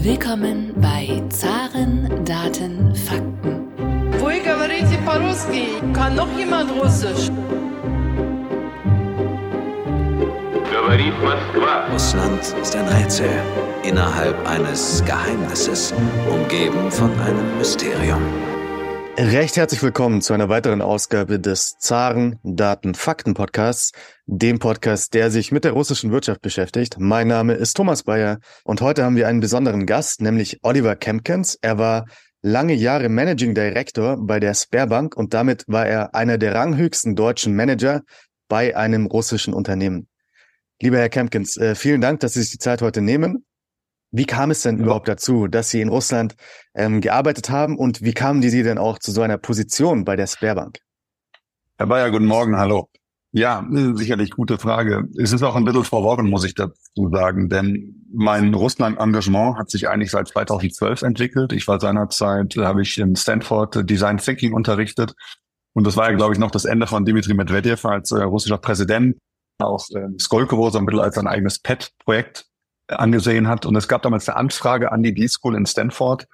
Willkommen bei Zaren, Daten, Fakten. Вы говорите по-русски? Kann noch jemand Russisch? Говорит Москва. Russland ist ein Rätsel innerhalb eines Geheimnisses, umgeben von einem Mysterium. Recht herzlich willkommen zu einer weiteren Ausgabe des Zaren Daten Fakten Podcasts, dem Podcast, der sich mit der russischen Wirtschaft beschäftigt. Mein Name ist Thomas Bayer und heute haben wir einen besonderen Gast, nämlich Oliver Kempkens. Er war lange Jahre Managing Director bei der Sperrbank und damit war er einer der ranghöchsten deutschen Manager bei einem russischen Unternehmen. Lieber Herr Kempkens, äh, vielen Dank, dass Sie sich die Zeit heute nehmen. Wie kam es denn ja. überhaupt dazu, dass Sie in Russland ähm, gearbeitet haben und wie kamen die Sie denn auch zu so einer Position bei der Sperrbank? Herr Bayer, guten Morgen, hallo. Ja, sicherlich gute Frage. Es ist auch ein bisschen verworren, muss ich dazu sagen, denn mein Russland-Engagement hat sich eigentlich seit 2012 entwickelt. Ich war seinerzeit, habe ich in Stanford Design Thinking unterrichtet und das war ja, glaube ich, noch das Ende von Dmitri Medvedev als äh, russischer Präsident. Auch äh, Skolkovo so ein bisschen als ein eigenes PET-Projekt angesehen hat. Und es gab damals eine Anfrage an die D-School in Stanford,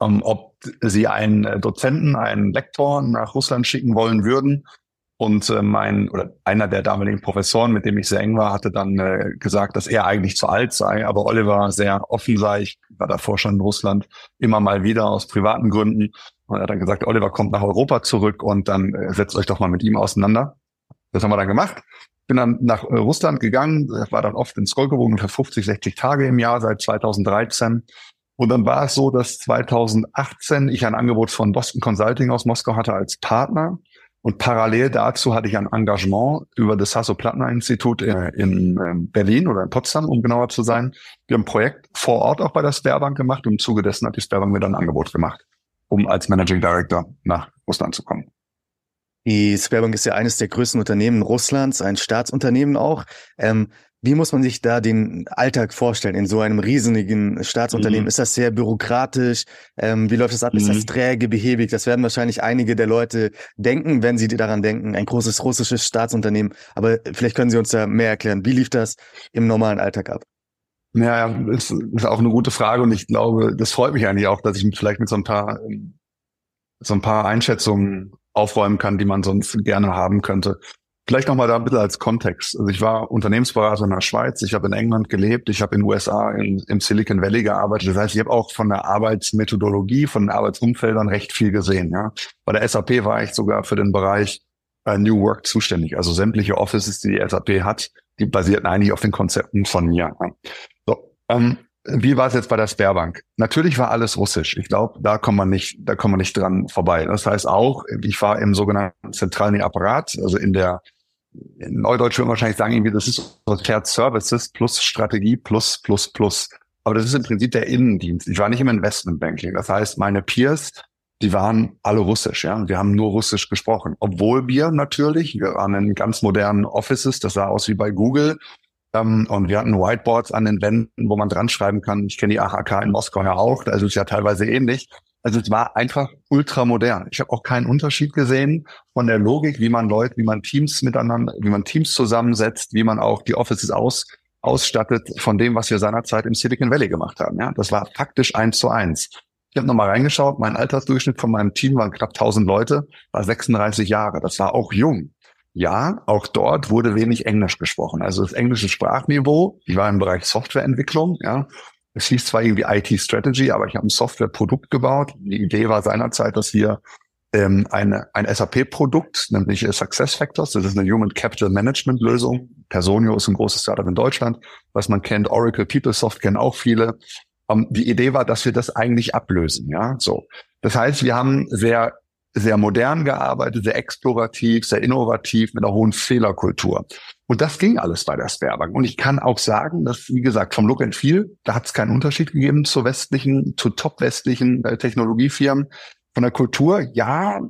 ähm, ob sie einen äh, Dozenten, einen Lektor nach Russland schicken wollen würden. Und äh, mein oder einer der damaligen Professoren, mit dem ich sehr eng war, hatte dann äh, gesagt, dass er eigentlich zu alt sei, aber Oliver sehr offen sei. Ich war davor schon in Russland immer mal wieder aus privaten Gründen. Und er hat dann gesagt, Oliver kommt nach Europa zurück und dann äh, setzt euch doch mal mit ihm auseinander. Das haben wir dann gemacht bin dann nach äh, Russland gegangen, war dann oft in Skolkovo ungefähr 50, 60 Tage im Jahr seit 2013. Und dann war es so, dass 2018 ich ein Angebot von Boston Consulting aus Moskau hatte als Partner. Und parallel dazu hatte ich ein Engagement über das Hasso-Plattner-Institut äh, in ähm, Berlin oder in Potsdam, um genauer zu sein. Wir haben ein Projekt vor Ort auch bei der Sperrbank gemacht und im Zuge dessen hat die Sperrbank mir dann ein Angebot gemacht, um als Managing Director nach Russland zu kommen. Die Sperrbank ist ja eines der größten Unternehmen Russlands, ein Staatsunternehmen auch. Ähm, wie muss man sich da den Alltag vorstellen in so einem riesigen Staatsunternehmen? Mhm. Ist das sehr bürokratisch? Ähm, wie läuft das ab? Mhm. Ist das mhm. träge, behäbig? Das werden wahrscheinlich einige der Leute denken, wenn sie daran denken. Ein großes russisches Staatsunternehmen. Aber vielleicht können Sie uns da mehr erklären. Wie lief das im normalen Alltag ab? Ja, ist, ist auch eine gute Frage und ich glaube, das freut mich eigentlich auch, dass ich vielleicht mit so ein paar so ein paar Einschätzungen aufräumen kann, die man sonst gerne haben könnte. Vielleicht nochmal da ein bisschen als Kontext. Also ich war Unternehmensberater in der Schweiz, ich habe in England gelebt, ich habe in den USA in, im Silicon Valley gearbeitet. Das heißt, ich habe auch von der Arbeitsmethodologie, von den Arbeitsumfeldern recht viel gesehen. Ja. Bei der SAP war ich sogar für den Bereich äh, New Work zuständig. Also sämtliche Offices, die die SAP hat, die basierten eigentlich auf den Konzepten von mir. Ja. So, ähm, wie war es jetzt bei der Sperrbank? Natürlich war alles Russisch. Ich glaube, da kommt man nicht, da kommt man nicht dran vorbei. Das heißt auch, ich war im sogenannten zentralen Apparat, also in der in Neudeutsch würde man wahrscheinlich sagen, irgendwie, das ist so Shared Services plus Strategie plus plus plus. Aber das ist im Prinzip der Innendienst. Ich war nicht im Investmentbanking. Das heißt, meine Peers, die waren alle Russisch, ja. Wir haben nur Russisch gesprochen. Obwohl wir natürlich, wir waren in ganz modernen Offices, das sah aus wie bei Google. Ähm, und wir hatten Whiteboards an den Wänden, wo man dran schreiben kann. Ich kenne die AHK in Moskau ja auch, also ist ja teilweise ähnlich. Also es war einfach ultramodern. Ich habe auch keinen Unterschied gesehen von der Logik, wie man Leute, wie man Teams miteinander, wie man Teams zusammensetzt, wie man auch die Offices aus, ausstattet von dem, was wir seinerzeit im Silicon Valley gemacht haben. Ja, das war faktisch eins zu eins. Ich habe nochmal reingeschaut, mein Altersdurchschnitt von meinem Team waren knapp 1000 Leute, war 36 Jahre. Das war auch jung. Ja, auch dort wurde wenig Englisch gesprochen. Also das englische Sprachniveau, ich war im Bereich Softwareentwicklung, ja. Es hieß zwar irgendwie IT Strategy, aber ich habe ein Softwareprodukt gebaut. Die Idee war seinerzeit, dass wir ähm, eine, ein SAP-Produkt, nämlich Success Factors, das ist eine Human Capital Management Lösung. Personio ist ein großes Startup in Deutschland, was man kennt. Oracle PeopleSoft kennen auch viele. Ähm, die Idee war, dass wir das eigentlich ablösen, ja, so. Das heißt, wir haben sehr sehr modern gearbeitet, sehr explorativ, sehr innovativ, mit einer hohen Fehlerkultur. Und das ging alles bei der Sperrbank. Und ich kann auch sagen, dass, wie gesagt, vom Look and Feel, da hat es keinen Unterschied gegeben zu westlichen, zu top-westlichen äh, Technologiefirmen. Von der Kultur, ja,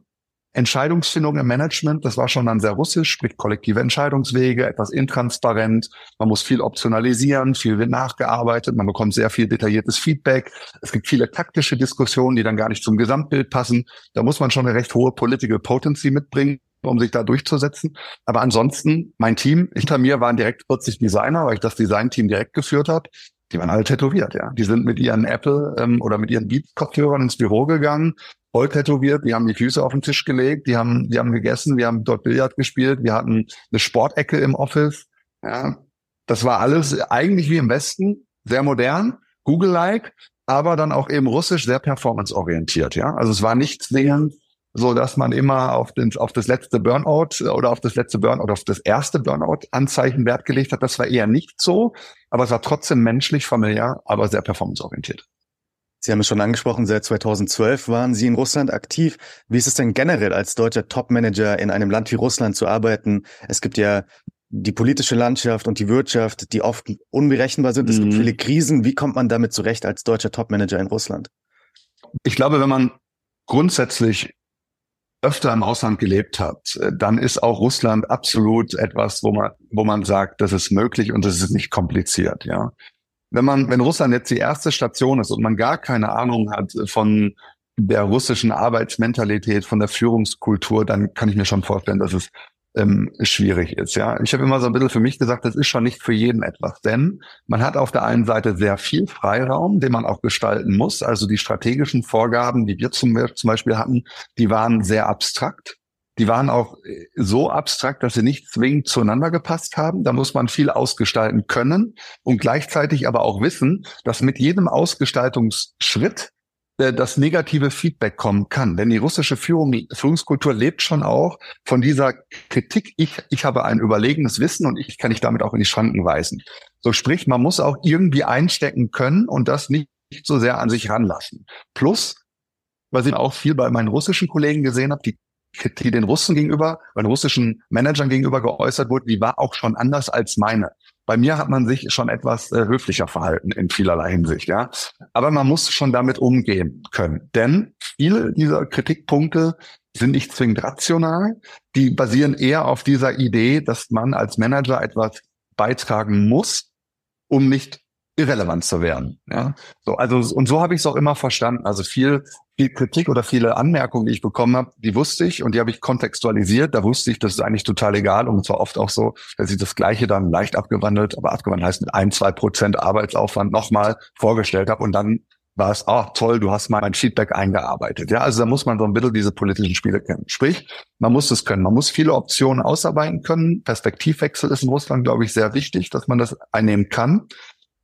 Entscheidungsfindung im Management, das war schon dann sehr russisch, sprich kollektive Entscheidungswege, etwas intransparent, man muss viel optionalisieren, viel wird nachgearbeitet, man bekommt sehr viel detailliertes Feedback. Es gibt viele taktische Diskussionen, die dann gar nicht zum Gesamtbild passen. Da muss man schon eine recht hohe Political Potency mitbringen um sich da durchzusetzen. Aber ansonsten, mein Team, hinter mir waren direkt 40 Designer, weil ich das Design-Team direkt geführt habe. Die waren alle tätowiert, ja. Die sind mit ihren Apple ähm, oder mit ihren Beats-Kopfhörern ins Büro gegangen, voll tätowiert, die haben die Füße auf den Tisch gelegt, die haben, die haben gegessen, wir haben dort Billard gespielt, wir hatten eine Sportecke im Office. Ja. Das war alles eigentlich wie im Westen, sehr modern, Google-like, aber dann auch eben russisch sehr performance-orientiert, ja. Also es war nicht zwingend so dass man immer auf, den, auf das letzte Burnout oder auf das letzte Burnout oder auf das erste Burnout-Anzeichen Wert gelegt hat. Das war eher nicht so, aber es war trotzdem menschlich, familiär, aber sehr performanceorientiert. Sie haben es schon angesprochen, seit 2012 waren Sie in Russland aktiv. Wie ist es denn generell als deutscher Topmanager in einem Land wie Russland zu arbeiten? Es gibt ja die politische Landschaft und die Wirtschaft, die oft unberechenbar sind. Es mhm. gibt viele Krisen. Wie kommt man damit zurecht als deutscher Topmanager in Russland? Ich glaube, wenn man grundsätzlich öfter im Ausland gelebt hat, dann ist auch Russland absolut etwas, wo man, wo man sagt, das ist möglich und das ist nicht kompliziert, ja. Wenn man, wenn Russland jetzt die erste Station ist und man gar keine Ahnung hat von der russischen Arbeitsmentalität, von der Führungskultur, dann kann ich mir schon vorstellen, dass es ähm, schwierig ist. Ja, ich habe immer so ein bisschen für mich gesagt, das ist schon nicht für jeden etwas, denn man hat auf der einen Seite sehr viel Freiraum, den man auch gestalten muss. Also die strategischen Vorgaben, die wir zum, zum Beispiel hatten, die waren sehr abstrakt. Die waren auch äh, so abstrakt, dass sie nicht zwingend zueinander gepasst haben. Da muss man viel ausgestalten können und gleichzeitig aber auch wissen, dass mit jedem Ausgestaltungsschritt äh, das negative Feedback kommen kann. Denn die russische Führung, Führungskultur lebt schon auch von dieser Kritik, ich, ich habe ein überlegenes Wissen und ich kann dich damit auch in die Schranken weisen. So sprich, man muss auch irgendwie einstecken können und das nicht so sehr an sich ranlassen. Plus, was ich auch viel bei meinen russischen Kollegen gesehen habe, die die den Russen gegenüber, den russischen Managern gegenüber geäußert wurde, die war auch schon anders als meine. Bei mir hat man sich schon etwas äh, höflicher verhalten in vielerlei Hinsicht, ja. Aber man muss schon damit umgehen können. Denn viele dieser Kritikpunkte sind nicht zwingend rational. Die basieren eher auf dieser Idee, dass man als Manager etwas beitragen muss, um nicht irrelevant zu werden. Ja, so also und so habe ich es auch immer verstanden. Also viel viel Kritik oder viele Anmerkungen, die ich bekommen habe, die wusste ich und die habe ich kontextualisiert. Da wusste ich, das ist eigentlich total egal und zwar oft auch so, dass ich das Gleiche dann leicht abgewandelt, aber abgewandelt heißt mit ein zwei Prozent Arbeitsaufwand nochmal vorgestellt habe und dann war es, oh, toll, du hast mal mein Feedback eingearbeitet. Ja, also da muss man so ein bisschen diese politischen Spiele kennen. Sprich, man muss es können. Man muss viele Optionen ausarbeiten können. Perspektivwechsel ist in Russland, glaube ich, sehr wichtig, dass man das einnehmen kann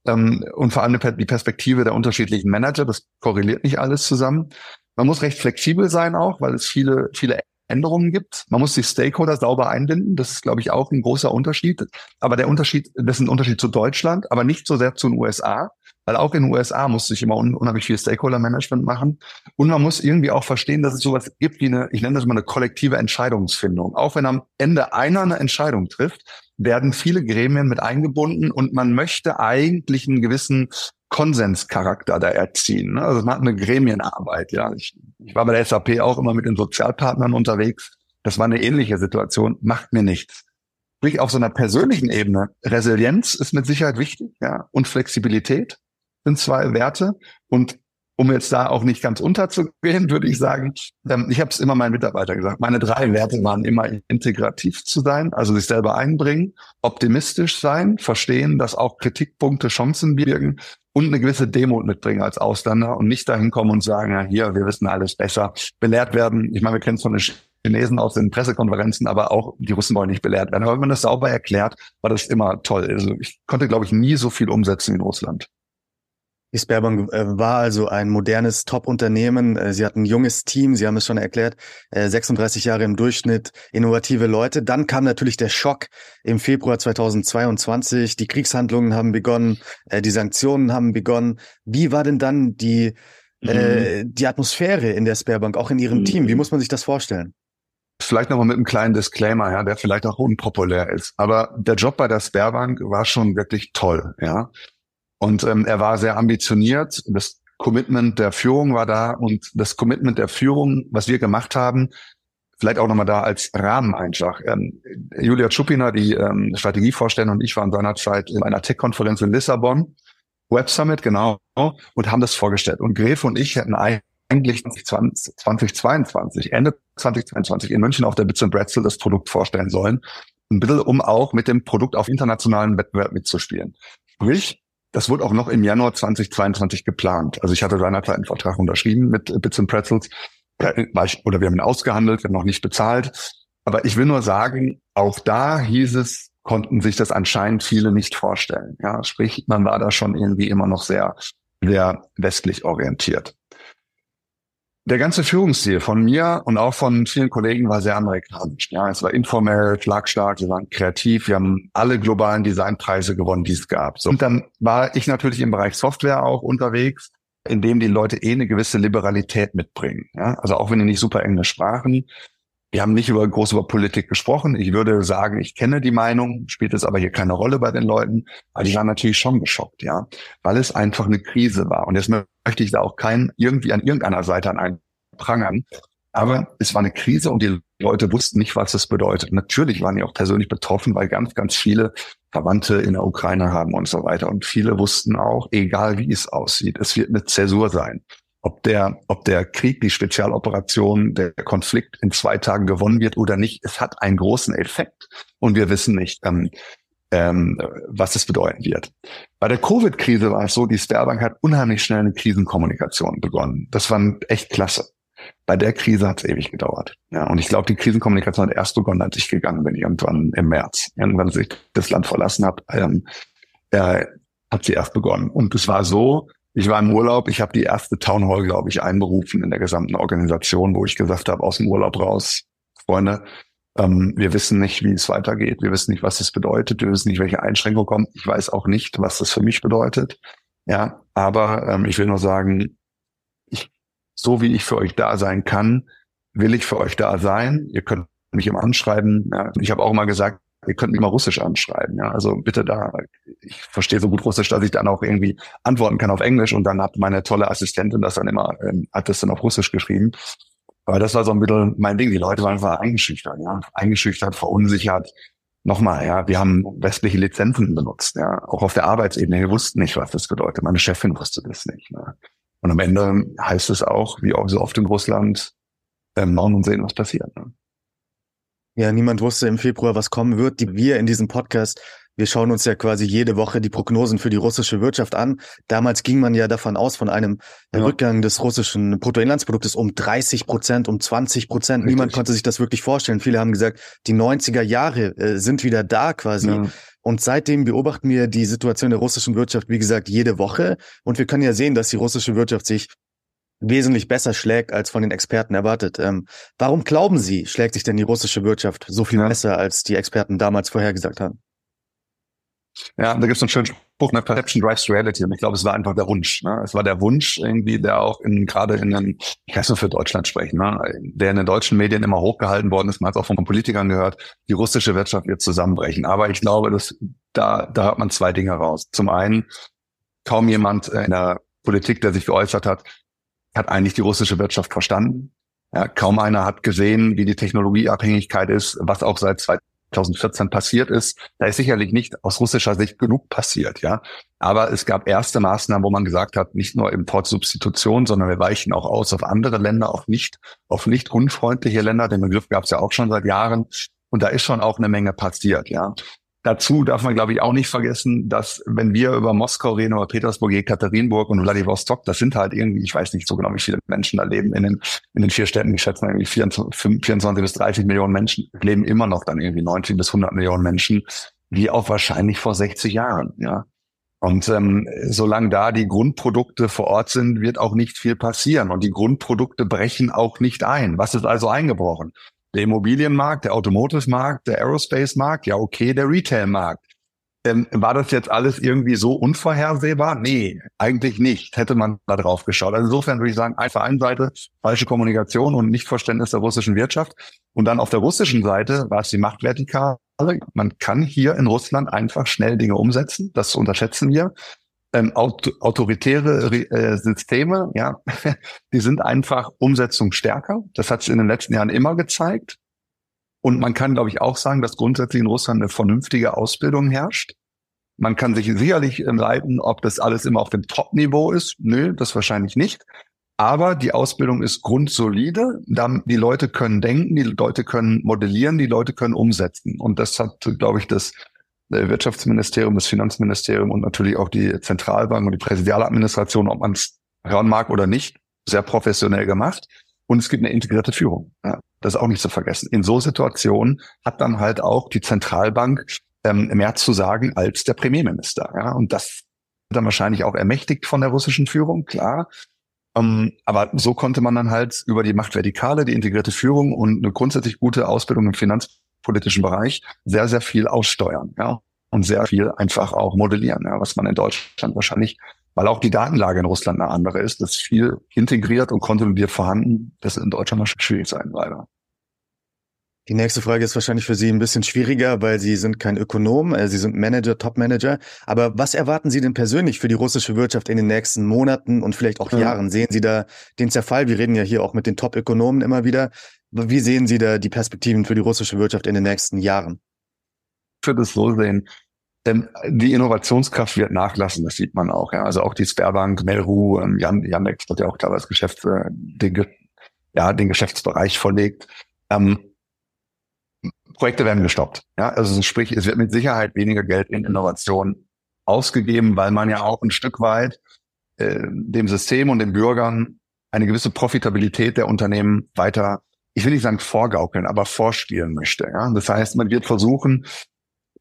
ähm, und vor allem die Perspektive der unterschiedlichen Manager. Das korreliert nicht alles zusammen. Man muss recht flexibel sein auch, weil es viele, viele Änderungen gibt. Man muss die Stakeholder sauber einbinden. Das ist, glaube ich, auch ein großer Unterschied. Aber der Unterschied, das ist ein Unterschied zu Deutschland, aber nicht so sehr zu den USA. Weil auch in den USA muss sich immer un unheimlich viel Stakeholder-Management machen. Und man muss irgendwie auch verstehen, dass es sowas gibt wie eine, ich nenne das mal eine kollektive Entscheidungsfindung. Auch wenn am Ende einer eine Entscheidung trifft, werden viele Gremien mit eingebunden und man möchte eigentlich einen gewissen Konsenscharakter da erziehen. Ne? Also man hat eine Gremienarbeit. Ja, ich, ich war bei der SAP auch immer mit den Sozialpartnern unterwegs. Das war eine ähnliche Situation. Macht mir nichts. Sprich auf so einer persönlichen Ebene. Resilienz ist mit Sicherheit wichtig, ja, und Flexibilität sind zwei Werte. Und um jetzt da auch nicht ganz unterzugehen, würde ich sagen, ähm, ich habe es immer meinen Mitarbeitern gesagt, meine drei Werte waren immer integrativ zu sein, also sich selber einbringen, optimistisch sein, verstehen, dass auch Kritikpunkte Chancen birgen und eine gewisse Demut mitbringen als Ausländer und nicht dahin kommen und sagen, ja, hier, wir wissen alles besser, belehrt werden. Ich meine, wir kennen es von den Chinesen aus den Pressekonferenzen, aber auch die Russen wollen nicht belehrt werden. Aber wenn man das sauber erklärt, war das immer toll. Also ich konnte, glaube ich, nie so viel umsetzen in Russland. Die Sperrbank äh, war also ein modernes Top-Unternehmen. Äh, sie hatten ein junges Team, Sie haben es schon erklärt, 36 äh, Jahre im Durchschnitt, innovative Leute. Dann kam natürlich der Schock im Februar 2022. Die Kriegshandlungen haben begonnen, die Sanktionen haben begonnen. Wie war denn dann die, mhm. die Atmosphäre in der Sperrbank, auch in Ihrem mhm. Team? Wie muss man sich das vorstellen? Vielleicht nochmal mit einem kleinen Disclaimer, ja, der vielleicht auch unpopulär ist. Aber der Job bei der Sperrbank war schon wirklich toll, ja. Und ähm, er war sehr ambitioniert. Das Commitment der Führung war da und das Commitment der Führung, was wir gemacht haben, vielleicht auch nochmal da als Rahmeneinschlag. Ähm, Julia Schupiner, die ähm, Strategievorstellerin und ich waren seinerzeit in einer Tech-Konferenz in Lissabon, Web Summit, genau, und haben das vorgestellt. Und Gref und ich hätten eigentlich 2020, 2022, Ende 2022 in München auf der Bits Bretzel das Produkt vorstellen sollen. Ein bisschen, um auch mit dem Produkt auf internationalen Wettbewerb mitzuspielen. Sprich, das wurde auch noch im Januar 2022 geplant. Also ich hatte seinerzeit einen Vertrag unterschrieben mit Bits and Pretzels, oder wir haben ihn ausgehandelt, wir haben noch nicht bezahlt. Aber ich will nur sagen, auch da hieß es, konnten sich das anscheinend viele nicht vorstellen. Ja, sprich, man war da schon irgendwie immer noch sehr, sehr westlich orientiert. Der ganze Führungsstil von mir und auch von vielen Kollegen war sehr amerikanisch. Ja, es war informell, schlagstark, wir waren kreativ, wir haben alle globalen Designpreise gewonnen, die es gab. So. Und dann war ich natürlich im Bereich Software auch unterwegs, in dem die Leute eh eine gewisse Liberalität mitbringen. Ja, also auch wenn die nicht super Englisch sprachen, wir haben nicht über groß über Politik gesprochen. Ich würde sagen, ich kenne die Meinung, spielt es aber hier keine Rolle bei den Leuten. Aber die waren natürlich schon geschockt, ja, weil es einfach eine Krise war. Und jetzt möchte ich da auch keinen irgendwie an irgendeiner Seite an einen prangern. Aber es war eine Krise und die Leute wussten nicht, was es bedeutet. Natürlich waren die auch persönlich betroffen, weil ganz, ganz viele Verwandte in der Ukraine haben und so weiter. Und viele wussten auch, egal wie es aussieht, es wird eine Zäsur sein ob der, ob der Krieg, die Spezialoperation, der Konflikt in zwei Tagen gewonnen wird oder nicht, es hat einen großen Effekt. Und wir wissen nicht, ähm, ähm, was es bedeuten wird. Bei der Covid-Krise war es so, die Sperrbank hat unheimlich schnell eine Krisenkommunikation begonnen. Das war echt klasse. Bei der Krise hat es ewig gedauert. Ja, und ich glaube, die Krisenkommunikation hat erst begonnen, als ich gegangen bin, irgendwann im März. Irgendwann, als ich das Land verlassen habe, ähm, äh, hat sie erst begonnen. Und es war so, ich war im Urlaub, ich habe die erste Town Hall, glaube ich, einberufen in der gesamten Organisation, wo ich gesagt habe, aus dem Urlaub raus, Freunde, ähm, wir wissen nicht, wie es weitergeht, wir wissen nicht, was es bedeutet, wir wissen nicht, welche Einschränkungen kommen. Ich weiß auch nicht, was das für mich bedeutet. Ja, aber ähm, ich will nur sagen, ich, so wie ich für euch da sein kann, will ich für euch da sein. Ihr könnt mich immer anschreiben. Ja. Ich habe auch immer gesagt, ihr könnt mich mal Russisch anschreiben. Ja, also bitte da. Ich verstehe so gut Russisch, dass ich dann auch irgendwie antworten kann auf Englisch und dann hat meine tolle Assistentin das dann immer, ähm, hat das dann auf Russisch geschrieben. Aber das war so ein bisschen mein Ding. Die Leute waren einfach eingeschüchtert, ja, eingeschüchtert, verunsichert. Nochmal, ja, wir haben westliche Lizenzen benutzt, ja, auch auf der Arbeitsebene. Wir wussten nicht, was das bedeutet. Meine Chefin wusste das nicht. Ne? Und am Ende heißt es auch, wie auch so oft in Russland, ähm, machen und sehen, was passiert. Ne? Ja, niemand wusste im Februar, was kommen wird. Die, wir in diesem Podcast, wir schauen uns ja quasi jede Woche die Prognosen für die russische Wirtschaft an. Damals ging man ja davon aus, von einem ja. Rückgang des russischen Bruttoinlandsproduktes um 30 Prozent, um 20 Prozent. Niemand konnte sich das wirklich vorstellen. Viele haben gesagt, die 90er Jahre äh, sind wieder da quasi. Ja. Und seitdem beobachten wir die Situation der russischen Wirtschaft, wie gesagt, jede Woche. Und wir können ja sehen, dass die russische Wirtschaft sich wesentlich besser schlägt als von den Experten erwartet. Ähm, warum glauben Sie, schlägt sich denn die russische Wirtschaft so viel ja. besser, als die Experten damals vorhergesagt haben? Ja, da gibt es einen schönen Spruch, ne, Perception drives reality. Und ich glaube, es war einfach der Wunsch. Ne? Es war der Wunsch irgendwie, der auch in gerade in den, ich kann nur für Deutschland sprechen, ne? der in den deutschen Medien immer hochgehalten worden ist. Man hat auch von Politikern gehört, die russische Wirtschaft wird zusammenbrechen. Aber ich glaube, dass da, da hört man zwei Dinge raus. Zum einen, kaum jemand in der Politik, der sich geäußert hat, hat eigentlich die russische Wirtschaft verstanden. Ja, kaum einer hat gesehen, wie die Technologieabhängigkeit ist, was auch seit 2014 passiert ist. Da ist sicherlich nicht aus russischer Sicht genug passiert, ja. Aber es gab erste Maßnahmen, wo man gesagt hat, nicht nur Importsubstitution, sondern wir weichen auch aus auf andere Länder, auf nicht, auf nicht unfreundliche Länder. Den Begriff gab es ja auch schon seit Jahren. Und da ist schon auch eine Menge passiert, ja. Dazu darf man, glaube ich, auch nicht vergessen, dass wenn wir über Moskau reden, über Petersburg, Ekaterinburg und Vladivostok, das sind halt irgendwie, ich weiß nicht so genau, wie viele Menschen da leben in den, in den vier Städten. Ich schätze mal irgendwie 24, 24 bis 30 Millionen Menschen leben immer noch dann irgendwie 90 bis 100 Millionen Menschen, wie auch wahrscheinlich vor 60 Jahren, ja. Und ähm, solange da die Grundprodukte vor Ort sind, wird auch nicht viel passieren. Und die Grundprodukte brechen auch nicht ein. Was ist also eingebrochen? Der Immobilienmarkt, der Automotive-Markt, der Aerospace-Markt, ja okay, der Retail-Markt. Ähm, war das jetzt alles irgendwie so unvorhersehbar? Nee, eigentlich nicht. Hätte man da drauf geschaut. Also insofern würde ich sagen, auf der einen Seite falsche Kommunikation und Nichtverständnis der russischen Wirtschaft. Und dann auf der russischen Seite war es die Machtvertikale. Man kann hier in Russland einfach schnell Dinge umsetzen. Das unterschätzen wir ähm, aut autoritäre äh, Systeme, ja, die sind einfach umsetzungsstärker. Das hat sich in den letzten Jahren immer gezeigt. Und man kann, glaube ich, auch sagen, dass grundsätzlich in Russland eine vernünftige Ausbildung herrscht. Man kann sich sicherlich leiten, ob das alles immer auf dem Top-Niveau ist. Nö, das wahrscheinlich nicht. Aber die Ausbildung ist grundsolide. Die Leute können denken, die Leute können modellieren, die Leute können umsetzen. Und das hat, glaube ich, das Wirtschaftsministerium, das Finanzministerium und natürlich auch die Zentralbank und die Präsidialadministration, ob man es hören mag oder nicht, sehr professionell gemacht. Und es gibt eine integrierte Führung. Ja, das ist auch nicht zu vergessen. In so Situationen hat dann halt auch die Zentralbank ähm, mehr zu sagen als der Premierminister. Ja, und das wird dann wahrscheinlich auch ermächtigt von der russischen Führung, klar. Ähm, aber so konnte man dann halt über die Machtvertikale, die integrierte Führung und eine grundsätzlich gute Ausbildung im finanzpolitischen Bereich sehr, sehr viel aussteuern. Ja, und sehr viel einfach auch modellieren, ja, was man in Deutschland wahrscheinlich, weil auch die Datenlage in Russland eine andere ist, das ist viel integriert und konsolidiert vorhanden. Das ist in Deutschland wahrscheinlich schwierig sein, leider. Die nächste Frage ist wahrscheinlich für Sie ein bisschen schwieriger, weil Sie sind kein Ökonom, äh, Sie sind Manager, Top-Manager. Aber was erwarten Sie denn persönlich für die russische Wirtschaft in den nächsten Monaten und vielleicht auch ja. Jahren? Sehen Sie da den Zerfall? Wir reden ja hier auch mit den Top-Ökonomen immer wieder. Wie sehen Sie da die Perspektiven für die russische Wirtschaft in den nächsten Jahren? Ich würde es so sehen. Denn die Innovationskraft wird nachlassen, das sieht man auch. Ja. Also auch die Sperrbank, Melru, ähm, Jan, Yandex hat ja auch teilweise Geschäfts, äh, den, ja, den Geschäftsbereich verlegt. Ähm, Projekte werden gestoppt. Ja, also sprich, es wird mit Sicherheit weniger Geld in Innovation ausgegeben, weil man ja auch ein Stück weit äh, dem System und den Bürgern eine gewisse Profitabilität der Unternehmen weiter, ich will nicht sagen vorgaukeln, aber vorspielen möchte. Ja? Das heißt, man wird versuchen,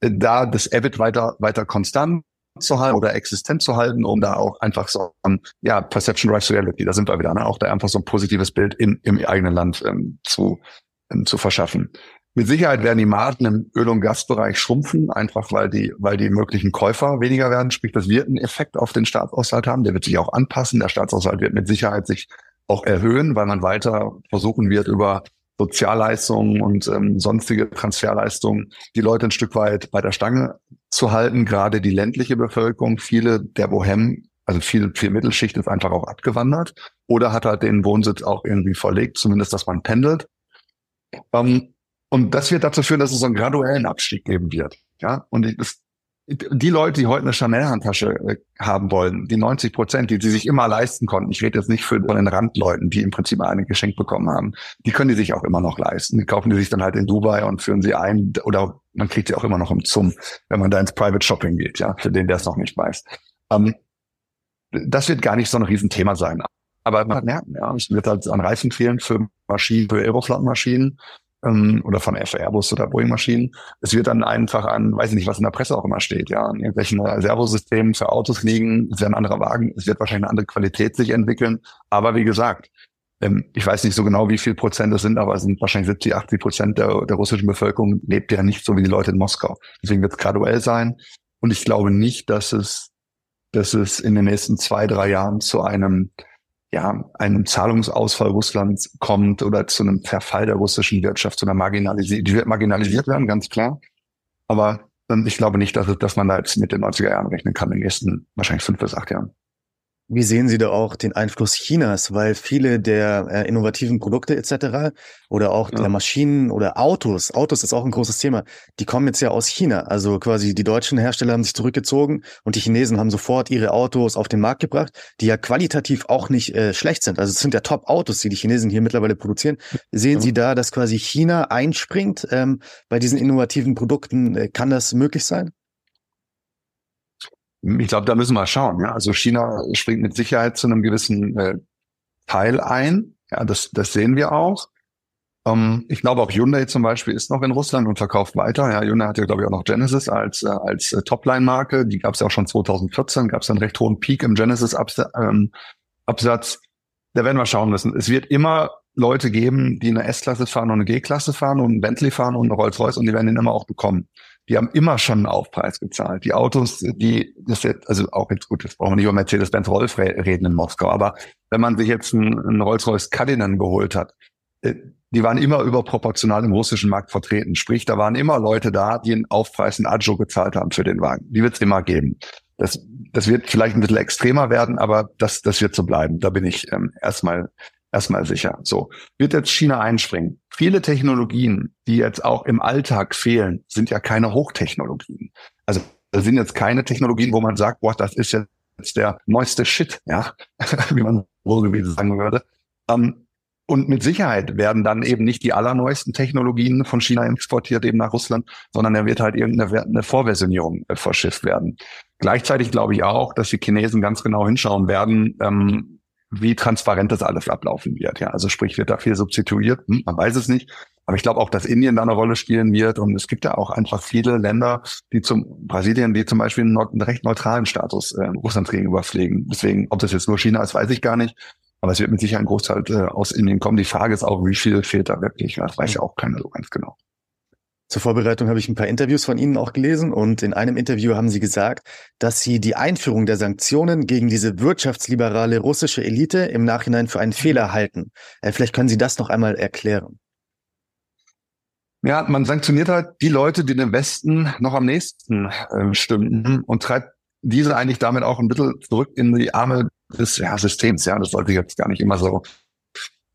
äh, da das EBIT weiter, weiter konstant zu halten oder existent zu halten, um da auch einfach so, um, ja, Perception Drives Reality, da sind wir wieder, ne? auch da einfach so ein positives Bild in, im eigenen Land ähm, zu, ähm, zu verschaffen. Mit Sicherheit werden die Margen im Öl- und Gasbereich schrumpfen, einfach weil die, weil die möglichen Käufer weniger werden. Sprich, das wird einen Effekt auf den Staatshaushalt haben. Der wird sich auch anpassen. Der Staatshaushalt wird mit Sicherheit sich auch erhöhen, weil man weiter versuchen wird, über Sozialleistungen und ähm, sonstige Transferleistungen die Leute ein Stück weit bei der Stange zu halten. Gerade die ländliche Bevölkerung, viele der Bohem, also viel, viel Mittelschicht ist einfach auch abgewandert oder hat halt den Wohnsitz auch irgendwie verlegt, zumindest, dass man pendelt. Ähm, und das wird dazu führen, dass es so einen graduellen Abstieg geben wird. Ja, und das, die Leute, die heute eine Chanel-Handtasche äh, haben wollen, die 90 Prozent, die sie sich immer leisten konnten, ich rede jetzt nicht von den Randleuten, die im Prinzip eine geschenkt bekommen haben, die können die sich auch immer noch leisten. Die kaufen die sich dann halt in Dubai und führen sie ein oder man kriegt sie auch immer noch im Zum, wenn man da ins Private Shopping geht, ja, für den, der es noch nicht weiß. Ähm, das wird gar nicht so ein Riesenthema sein. Aber man merken, ja, es wird halt an Reifen fehlen für Maschinen, für Aeroflottenmaschinen ähm, oder von Airbus oder Boeing-Maschinen. Es wird dann einfach an, weiß ich nicht, was in der Presse auch immer steht, ja, an irgendwelchen Servosystemen für Autos liegen, es werden andere Wagen, es wird wahrscheinlich eine andere Qualität sich entwickeln. Aber wie gesagt, ähm, ich weiß nicht so genau, wie viel Prozent das sind, aber es sind wahrscheinlich 70, 80 Prozent der, der russischen Bevölkerung lebt ja nicht so wie die Leute in Moskau. Deswegen wird es graduell sein. Und ich glaube nicht, dass es, dass es in den nächsten zwei, drei Jahren zu einem ja, einem Zahlungsausfall Russlands kommt oder zu einem Verfall der russischen Wirtschaft, zu einer Marginalisierung. Die wird marginalisiert werden, ganz klar. Aber ähm, ich glaube nicht, dass, dass man da jetzt mit den 90er Jahren rechnen kann, in den nächsten wahrscheinlich fünf bis acht Jahren. Wie sehen Sie da auch den Einfluss Chinas? Weil viele der äh, innovativen Produkte etc. oder auch ja. der Maschinen oder Autos, Autos ist auch ein großes Thema, die kommen jetzt ja aus China. Also quasi die deutschen Hersteller haben sich zurückgezogen und die Chinesen haben sofort ihre Autos auf den Markt gebracht, die ja qualitativ auch nicht äh, schlecht sind. Also es sind ja Top-Autos, die die Chinesen hier mittlerweile produzieren. Sehen ja. Sie da, dass quasi China einspringt ähm, bei diesen innovativen Produkten? Äh, kann das möglich sein? Ich glaube, da müssen wir schauen. Ja? Also China springt mit Sicherheit zu einem gewissen äh, Teil ein. Ja, das, das sehen wir auch. Ähm, ich glaube auch Hyundai zum Beispiel ist noch in Russland und verkauft weiter. Ja, Hyundai hat ja glaube ich auch noch Genesis als äh, als äh, Topline-Marke. Die gab es ja auch schon 2014. Gab es einen recht hohen Peak im Genesis-Absatz. Ähm, Absatz. Da werden wir schauen müssen. Es wird immer Leute geben, die eine S-Klasse fahren und eine G-Klasse fahren und einen Bentley fahren und eine Rolls-Royce und die werden den immer auch bekommen die haben immer schon einen Aufpreis gezahlt. Die Autos, die, das jetzt, also auch jetzt gut, das brauchen wir nicht über Mercedes-Benz Rolf reden in Moskau, aber wenn man sich jetzt einen, einen Rolls-Royce Cullinan geholt hat, äh, die waren immer überproportional im russischen Markt vertreten. Sprich, da waren immer Leute da, die einen Aufpreis in Adjo gezahlt haben für den Wagen. Die wird es immer geben. Das, das wird vielleicht ein bisschen extremer werden, aber das, das wird so bleiben. Da bin ich ähm, erstmal erstmal sicher. So, wird jetzt China einspringen? Viele Technologien, die jetzt auch im Alltag fehlen, sind ja keine Hochtechnologien. Also sind jetzt keine Technologien, wo man sagt, boah, das ist jetzt der neueste Shit, ja, wie man wohlgewiesen sagen würde. Ähm, Und mit Sicherheit werden dann eben nicht die allerneuesten Technologien von China exportiert eben nach Russland, sondern er wird halt irgendeine eine Vorversionierung äh, verschifft werden. Gleichzeitig glaube ich auch, dass die Chinesen ganz genau hinschauen werden, ähm, wie transparent das alles ablaufen wird. Ja, also sprich, wird da viel substituiert? Hm, man weiß es nicht. Aber ich glaube auch, dass Indien da eine Rolle spielen wird. Und es gibt ja auch einfach viele Länder, die zum Brasilien, die zum Beispiel einen, einen recht neutralen Status äh, Russland gegenüber pflegen. Deswegen, ob das jetzt nur China ist, weiß ich gar nicht. Aber es wird mit Sicherheit ein Großteil äh, aus Indien kommen. Die Frage ist auch, wie viel fehlt da wirklich? Das weiß ja auch keiner so ganz genau. Zur Vorbereitung habe ich ein paar Interviews von Ihnen auch gelesen und in einem Interview haben Sie gesagt, dass Sie die Einführung der Sanktionen gegen diese wirtschaftsliberale russische Elite im Nachhinein für einen Fehler halten. Äh, vielleicht können Sie das noch einmal erklären. Ja, man sanktioniert halt die Leute, die dem Westen noch am nächsten äh, stünden und treibt diese eigentlich damit auch ein bisschen zurück in die Arme des ja, Systems. Ja, das sollte jetzt gar nicht immer so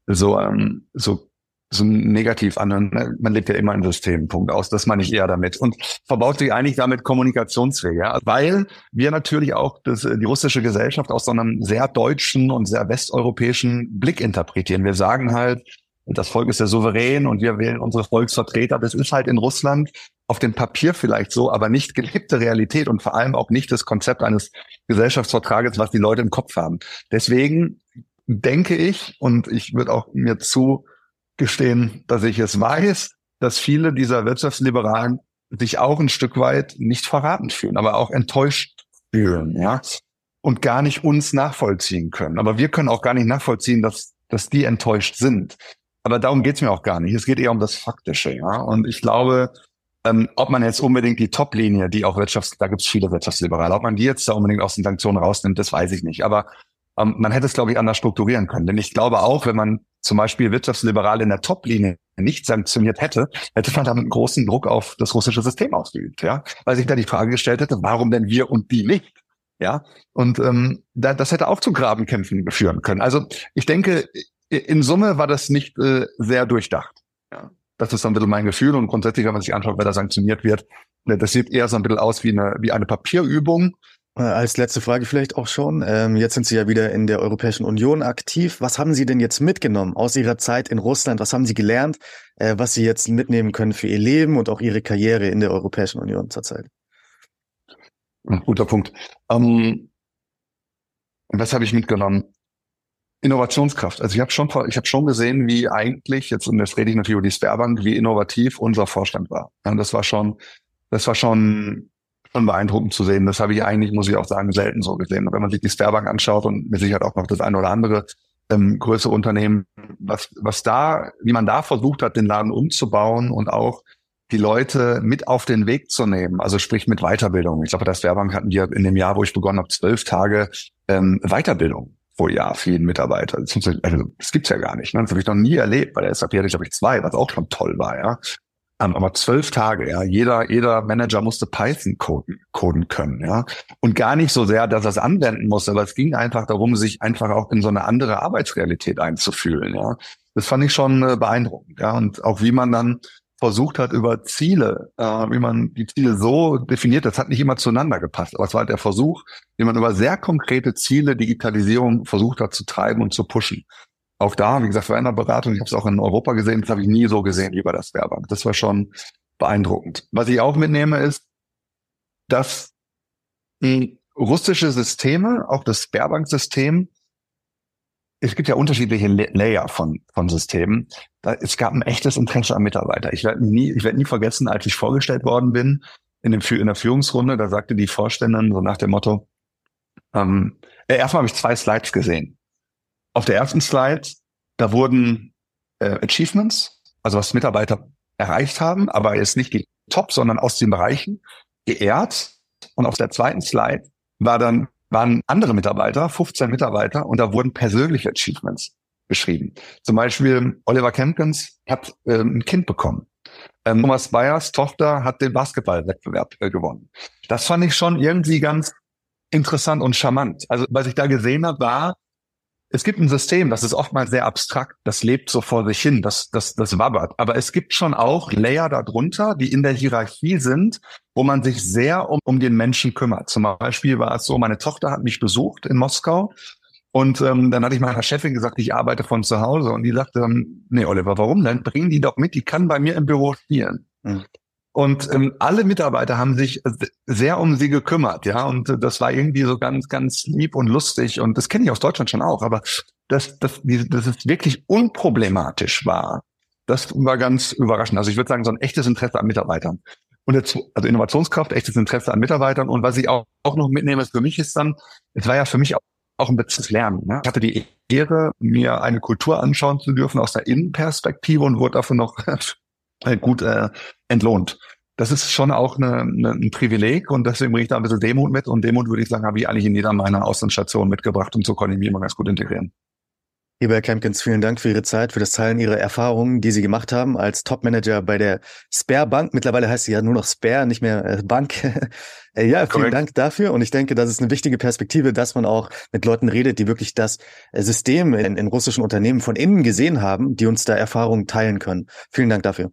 so ähm, so so negativ an. Ne? Man lebt ja immer ein System, Punkt aus. Das meine ich eher damit. Und verbaut sich eigentlich damit Kommunikationswege, weil wir natürlich auch das, die russische Gesellschaft aus so einem sehr deutschen und sehr westeuropäischen Blick interpretieren. Wir sagen halt, das Volk ist ja souverän und wir wählen unsere Volksvertreter. Das ist halt in Russland auf dem Papier vielleicht so, aber nicht gelebte Realität und vor allem auch nicht das Konzept eines Gesellschaftsvertrages, was die Leute im Kopf haben. Deswegen denke ich, und ich würde auch mir zugestehen, dass ich es weiß, dass viele dieser Wirtschaftsliberalen sich auch ein Stück weit nicht verraten fühlen, aber auch enttäuscht fühlen, ja, und gar nicht uns nachvollziehen können. Aber wir können auch gar nicht nachvollziehen, dass, dass die enttäuscht sind. Aber darum geht's mir auch gar nicht. Es geht eher um das Faktische, ja. Und ich glaube, ähm, ob man jetzt unbedingt die Top-Linie, die auch Wirtschafts, da gibt's viele Wirtschaftsliberale, ob man die jetzt da unbedingt aus den Sanktionen rausnimmt, das weiß ich nicht. Aber ähm, man hätte es, glaube ich, anders strukturieren können. Denn ich glaube auch, wenn man zum Beispiel Wirtschaftsliberale in der Top-Linie nicht sanktioniert hätte, hätte man damit einen großen Druck auf das russische System ausgeübt, ja. Weil sich da die Frage gestellt hätte, warum denn wir und die nicht? Ja, und ähm, da, das hätte auch zu Grabenkämpfen führen können. Also ich denke, in Summe war das nicht äh, sehr durchdacht. Ja. Das ist so ein bisschen mein Gefühl und grundsätzlich, wenn man sich anschaut, wer da sanktioniert wird, ne, das sieht eher so ein bisschen aus wie eine, wie eine Papierübung. Äh, als letzte Frage vielleicht auch schon. Ähm, jetzt sind Sie ja wieder in der Europäischen Union aktiv. Was haben Sie denn jetzt mitgenommen aus Ihrer Zeit in Russland? Was haben Sie gelernt, äh, was Sie jetzt mitnehmen können für Ihr Leben und auch Ihre Karriere in der Europäischen Union zurzeit? Guter Punkt. Ähm, was habe ich mitgenommen? Innovationskraft. Also ich habe schon, ich habe schon gesehen, wie eigentlich jetzt und jetzt rede ich natürlich über die Sperrbank, wie innovativ unser Vorstand war. Das war schon, das war schon schon beeindruckend zu sehen. Das habe ich eigentlich, muss ich auch sagen, selten so gesehen. Und wenn man sich die Sperrbank anschaut und mit Sicherheit auch noch das eine oder andere ähm, größere Unternehmen, was was da, wie man da versucht hat, den Laden umzubauen und auch die Leute mit auf den Weg zu nehmen, also sprich mit Weiterbildung. Ich glaube, bei der Sperrbank hatten wir in dem Jahr, wo ich begonnen habe, zwölf Tage ähm, Weiterbildung pro Jahr für jeden Mitarbeiter. Also, das gibt's ja gar nicht. Ne? Das habe ich noch nie erlebt. Bei der SAP hatte glaube ich, zwei, was auch schon toll war, ja. Um, aber zwölf Tage, ja. Jeder, jeder Manager musste Python coden, coden können, ja. Und gar nicht so sehr, dass er es anwenden musste, aber es ging einfach darum, sich einfach auch in so eine andere Arbeitsrealität einzufühlen, ja. Das fand ich schon äh, beeindruckend, ja. Und auch wie man dann versucht hat, über Ziele, äh, wie man die Ziele so definiert, das hat nicht immer zueinander gepasst. Aber es war halt der Versuch, wie man über sehr konkrete Ziele Digitalisierung versucht hat zu treiben und zu pushen. Auch da, wie gesagt, Veränderberatung, ich habe es auch in Europa gesehen, das habe ich nie so gesehen wie bei der Sperrbank. Das war schon beeindruckend. Was ich auch mitnehme, ist, dass russische Systeme, auch das Sperrbank-System, es gibt ja unterschiedliche Layer von, von Systemen. Da, es gab ein echtes Interesse am Mitarbeiter. Ich werde nie, ich nie vergessen, als ich vorgestellt worden bin in, dem, in der Führungsrunde, da sagte die Vorständin so nach dem Motto, ähm, äh, erstmal habe ich zwei Slides gesehen. Auf der ersten Slide, da wurden äh, Achievements, also was Mitarbeiter erreicht haben, aber jetzt nicht die Top, sondern aus den Bereichen geehrt. Und auf der zweiten Slide war dann waren andere Mitarbeiter, 15 Mitarbeiter, und da wurden persönliche Achievements beschrieben. Zum Beispiel Oliver Kempkins hat äh, ein Kind bekommen. Ähm, Thomas Bayers Tochter hat den Basketballwettbewerb äh, gewonnen. Das fand ich schon irgendwie ganz interessant und charmant. Also was ich da gesehen habe, war, es gibt ein System, das ist oftmals sehr abstrakt, das lebt so vor sich hin, das, das, das wabbert. Aber es gibt schon auch Layer darunter, die in der Hierarchie sind, wo man sich sehr um, um den Menschen kümmert. Zum Beispiel war es so, meine Tochter hat mich besucht in Moskau Und ähm, dann hatte ich meiner Chefin gesagt, ich arbeite von zu Hause. Und die sagte, ähm, nee, Oliver, warum denn? Bring die doch mit, die kann bei mir im Büro spielen. Mhm. Und ähm, alle Mitarbeiter haben sich sehr um sie gekümmert, ja. Und äh, das war irgendwie so ganz, ganz lieb und lustig. Und das kenne ich aus Deutschland schon auch. Aber dass, dass, dass es wirklich unproblematisch war, das war ganz überraschend. Also ich würde sagen, so ein echtes Interesse an Mitarbeitern. Und jetzt, also Innovationskraft, echtes Interesse an Mitarbeitern. Und was ich auch, auch noch mitnehme für mich ist dann, es war ja für mich auch auch ein bisschen Lernen. Ne? Ich hatte die Ehre, mir eine Kultur anschauen zu dürfen aus der Innenperspektive und wurde dafür noch gut äh, entlohnt. Das ist schon auch eine, eine, ein Privileg und deswegen bringe ich da ein bisschen Demut mit und Demut würde ich sagen, habe ich eigentlich in jeder meiner Auslandsstationen mitgebracht und so konnte ich mich immer ganz gut integrieren. Lieber Herr Kempkins, vielen Dank für Ihre Zeit, für das Teilen Ihrer Erfahrungen, die Sie gemacht haben als Topmanager bei der Spare Bank. Mittlerweile heißt sie ja nur noch Spare, nicht mehr äh, Bank. Äh, ja, vielen Correct. Dank dafür. Und ich denke, das ist eine wichtige Perspektive, dass man auch mit Leuten redet, die wirklich das äh, System in, in russischen Unternehmen von innen gesehen haben, die uns da Erfahrungen teilen können. Vielen Dank dafür.